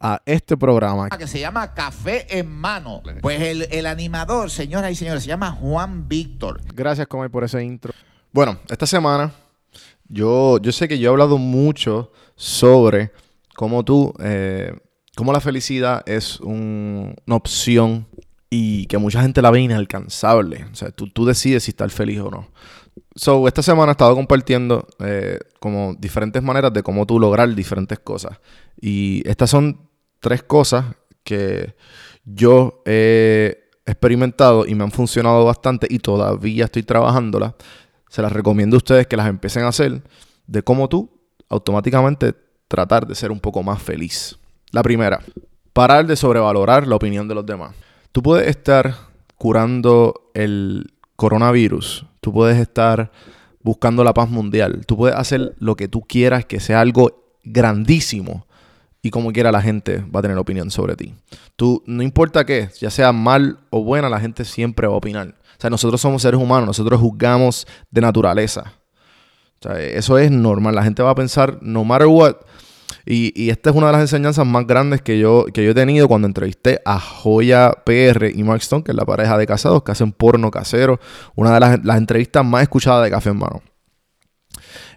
a este programa. Que se llama Café en Mano. Pues el, animador, señoras y señores, se llama Juan Víctor. Gracias, Comer, por ese intro. Bueno, esta semana yo, yo sé que yo he hablado mucho sobre cómo tú, eh, cómo la felicidad es una opción y que mucha gente la ve inalcanzable. O sea, tú, tú decides si estar feliz o no. So, esta semana he estado compartiendo eh, como diferentes maneras de cómo tú lograr diferentes cosas. Y estas son tres cosas que yo he experimentado y me han funcionado bastante y todavía estoy trabajándolas. Se las recomiendo a ustedes que las empiecen a hacer de cómo tú automáticamente tratar de ser un poco más feliz. La primera, parar de sobrevalorar la opinión de los demás. Tú puedes estar curando el coronavirus, tú puedes estar buscando la paz mundial, tú puedes hacer lo que tú quieras que sea algo grandísimo y como quiera la gente va a tener opinión sobre ti. Tú, no importa qué, ya sea mal o buena, la gente siempre va a opinar. O sea, nosotros somos seres humanos, nosotros juzgamos de naturaleza. O sea, eso es normal, la gente va a pensar no matter what. Y, esta es una de las enseñanzas más grandes que yo, que yo he tenido cuando entrevisté a Joya PR y Mark Stone, que es la pareja de casados que hacen porno casero. Una de las, las entrevistas más escuchadas de Café en Mano.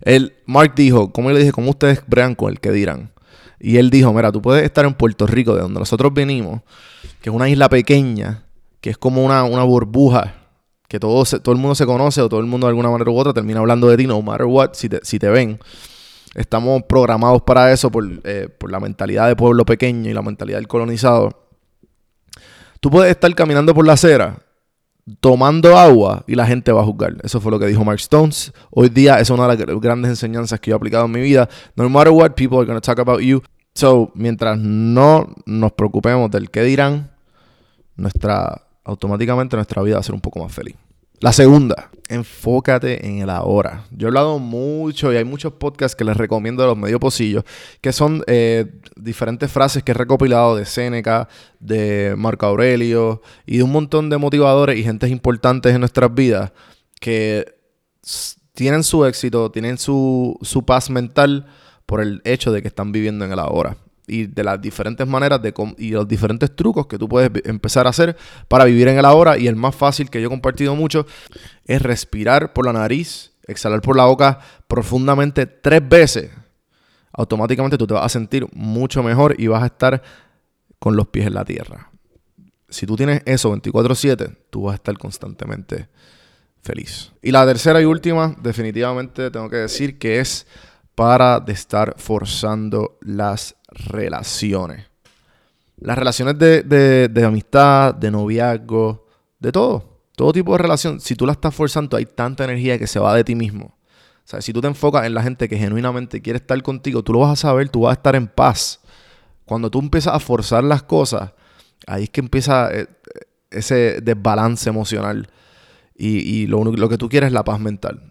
El, Mark dijo, como yo le dije, ¿cómo ustedes brean con el que dirán? Y él dijo, mira, tú puedes estar en Puerto Rico, de donde nosotros venimos, que es una isla pequeña, que es como una, burbuja, que todo, todo el mundo se conoce o todo el mundo de alguna manera u otra termina hablando de ti, no matter what, si te, si te ven. Estamos programados para eso por, eh, por la mentalidad de pueblo pequeño y la mentalidad del colonizado. Tú puedes estar caminando por la acera tomando agua y la gente va a juzgar. Eso fue lo que dijo Mark Stones. Hoy día es una de las grandes enseñanzas que yo he aplicado en mi vida. No matter what, people are going to talk about you. So, mientras no nos preocupemos del qué dirán, nuestra, automáticamente nuestra vida va a ser un poco más feliz. La segunda, enfócate en el ahora. Yo he hablado mucho y hay muchos podcasts que les recomiendo de los medio pocillos, que son eh, diferentes frases que he recopilado de Seneca, de Marco Aurelio y de un montón de motivadores y gentes importantes en nuestras vidas que tienen su éxito, tienen su, su paz mental por el hecho de que están viviendo en el ahora y de las diferentes maneras de y los diferentes trucos que tú puedes empezar a hacer para vivir en el ahora. Y el más fácil que yo he compartido mucho es respirar por la nariz, exhalar por la boca profundamente tres veces. Automáticamente tú te vas a sentir mucho mejor y vas a estar con los pies en la tierra. si tú tienes eso 24/7, tú vas a estar constantemente feliz. Y la tercera y última, definitivamente tengo que decir que es para de estar forzando las relaciones. Las relaciones de, de, amistad, de noviazgo, de todo. Todo tipo de relación. Si tú la estás forzando, hay tanta energía que se va de ti mismo. O sea, si tú te enfocas en la gente que genuinamente quiere estar contigo, tú lo vas a saber, tú vas a estar en paz. Cuando tú empiezas a forzar las cosas, ahí es que empieza eh, ese desbalance emocional. Y, lo, lo que tú quieres es la paz mental.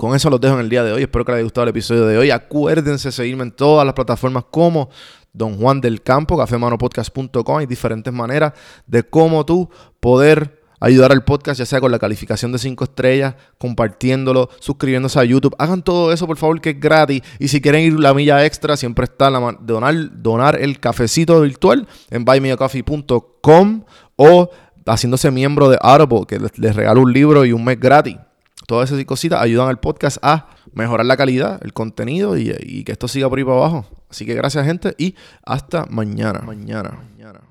Con eso los dejo en el día de hoy. Espero que les haya gustado el episodio de hoy. Acuérdense seguirme en todas las plataformas como Don Juan del Campo, cafemanopodcast.com. Hay diferentes maneras de cómo tú poder ayudar al podcast, ya sea con la calificación de 5 estrellas, compartiéndolo, suscribiéndose a YouTube. Hagan todo eso, por favor, que es gratis. Y si quieren ir la milla extra, siempre está la donar, donar el cafecito virtual en buymeacoffee.com o haciéndose miembro de Audible, que les regalo un libro y un mes gratis. Todas esas cositas ayudan al podcast a mejorar la calidad, el contenido y, que esto siga por ahí para abajo. Así que gracias gente y hasta mañana. Mañana. mañana.